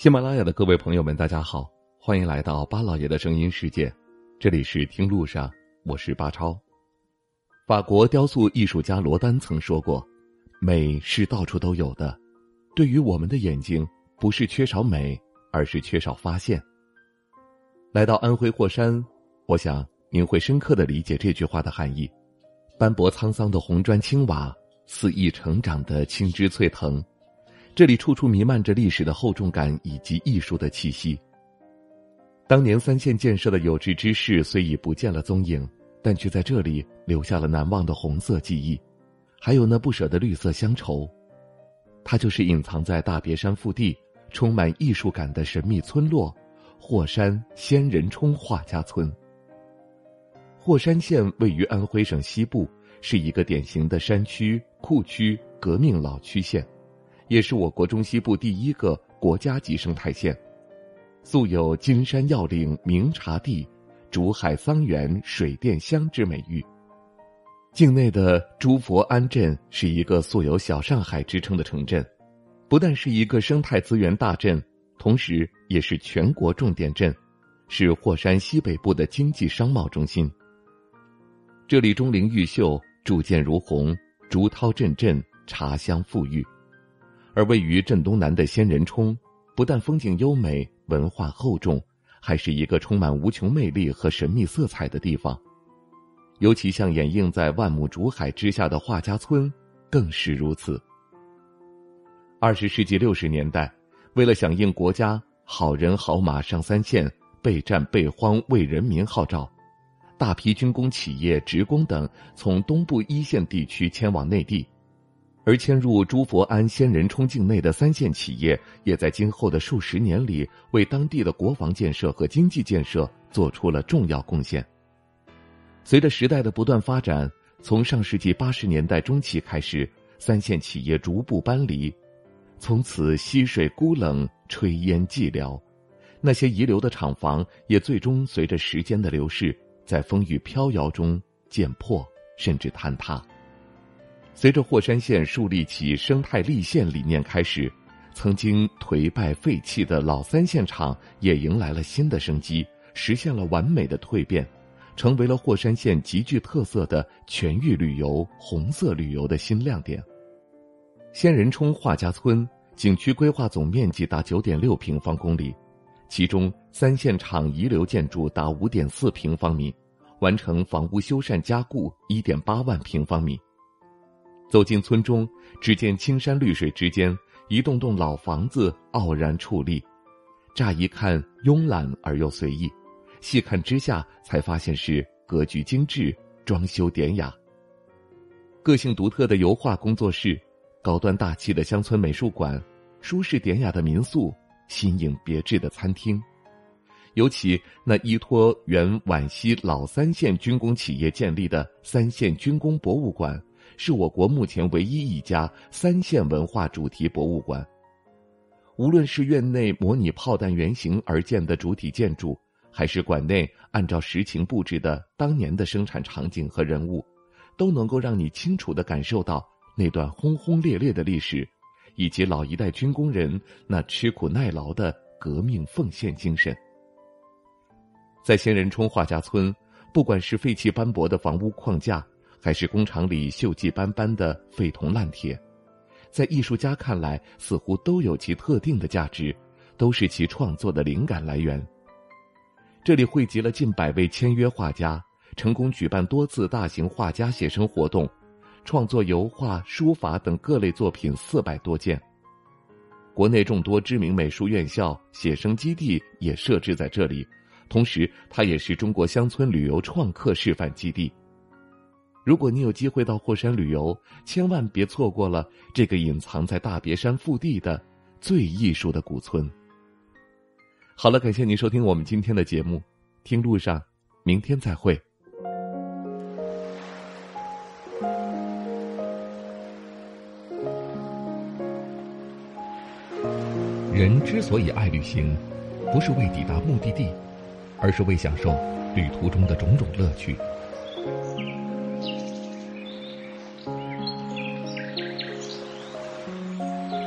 喜马拉雅的各位朋友们，大家好，欢迎来到巴老爷的声音世界，这里是听路上，我是巴超。法国雕塑艺术家罗丹曾说过：“美是到处都有的，对于我们的眼睛，不是缺少美，而是缺少发现。”来到安徽霍山，我想您会深刻的理解这句话的含义：斑驳沧桑的红砖青瓦，肆意成长的青枝翠藤。这里处处弥漫着历史的厚重感以及艺术的气息。当年三线建设的有志之士虽已不见了踪影，但却在这里留下了难忘的红色记忆，还有那不舍的绿色乡愁。它就是隐藏在大别山腹地、充满艺术感的神秘村落——霍山仙人冲画家村。霍山县位于安徽省西部，是一个典型的山区、库区、革命老区县。也是我国中西部第一个国家级生态县，素有“金山要岭名茶地，竹海桑园水电乡”之美誉。境内的诸佛安镇是一个素有“小上海”之称的城镇，不但是一个生态资源大镇，同时也是全国重点镇，是霍山西北部的经济商贸中心。这里钟灵毓秀，铸剑如虹，竹涛阵阵，茶香馥郁。而位于镇东南的仙人冲，不但风景优美、文化厚重，还是一个充满无穷魅力和神秘色彩的地方。尤其像掩映在万亩竹海之下的画家村，更是如此。二十世纪六十年代，为了响应国家“好人好马上三线，备战备荒为人民”号召，大批军工企业、职工等从东部一线地区迁往内地。而迁入朱佛安仙人冲境内的三线企业，也在今后的数十年里，为当地的国防建设和经济建设做出了重要贡献。随着时代的不断发展，从上世纪八十年代中期开始，三线企业逐步搬离，从此溪水孤冷，炊烟寂寥。那些遗留的厂房，也最终随着时间的流逝，在风雨飘摇中渐破，甚至坍塌。随着霍山县树立起生态立县理念开始，曾经颓败废弃的老三线厂也迎来了新的生机，实现了完美的蜕变，成为了霍山县极具特色的全域旅游、红色旅游的新亮点。仙人冲画家村景区规划总面积达九点六平方公里，其中三线厂遗留建筑达五点四平方米，完成房屋修缮加固一点八万平方米。走进村中，只见青山绿水之间，一栋栋老房子傲然矗立，乍一看慵懒而又随意，细看之下才发现是格局精致、装修典雅。个性独特的油画工作室，高端大气的乡村美术馆，舒适典雅的民宿，新颖别致的餐厅，尤其那依托原皖西老三线军工企业建立的三线军工博物馆。是我国目前唯一一家三线文化主题博物馆。无论是院内模拟炮弹原型而建的主体建筑，还是馆内按照实情布置的当年的生产场景和人物，都能够让你清楚的感受到那段轰轰烈烈的历史，以及老一代军工人那吃苦耐劳的革命奉献精神。在仙人冲画家村，不管是废弃斑驳的房屋框架。还是工厂里锈迹斑斑的废铜烂铁，在艺术家看来，似乎都有其特定的价值，都是其创作的灵感来源。这里汇集了近百位签约画家，成功举办多次大型画家写生活动，创作油画、书法等各类作品四百多件。国内众多知名美术院校、写生基地也设置在这里，同时它也是中国乡村旅游创客示范基地。如果你有机会到霍山旅游，千万别错过了这个隐藏在大别山腹地的最艺术的古村。好了，感谢您收听我们今天的节目，听路上，明天再会。人之所以爱旅行，不是为抵达目的地，而是为享受旅途中的种种乐趣。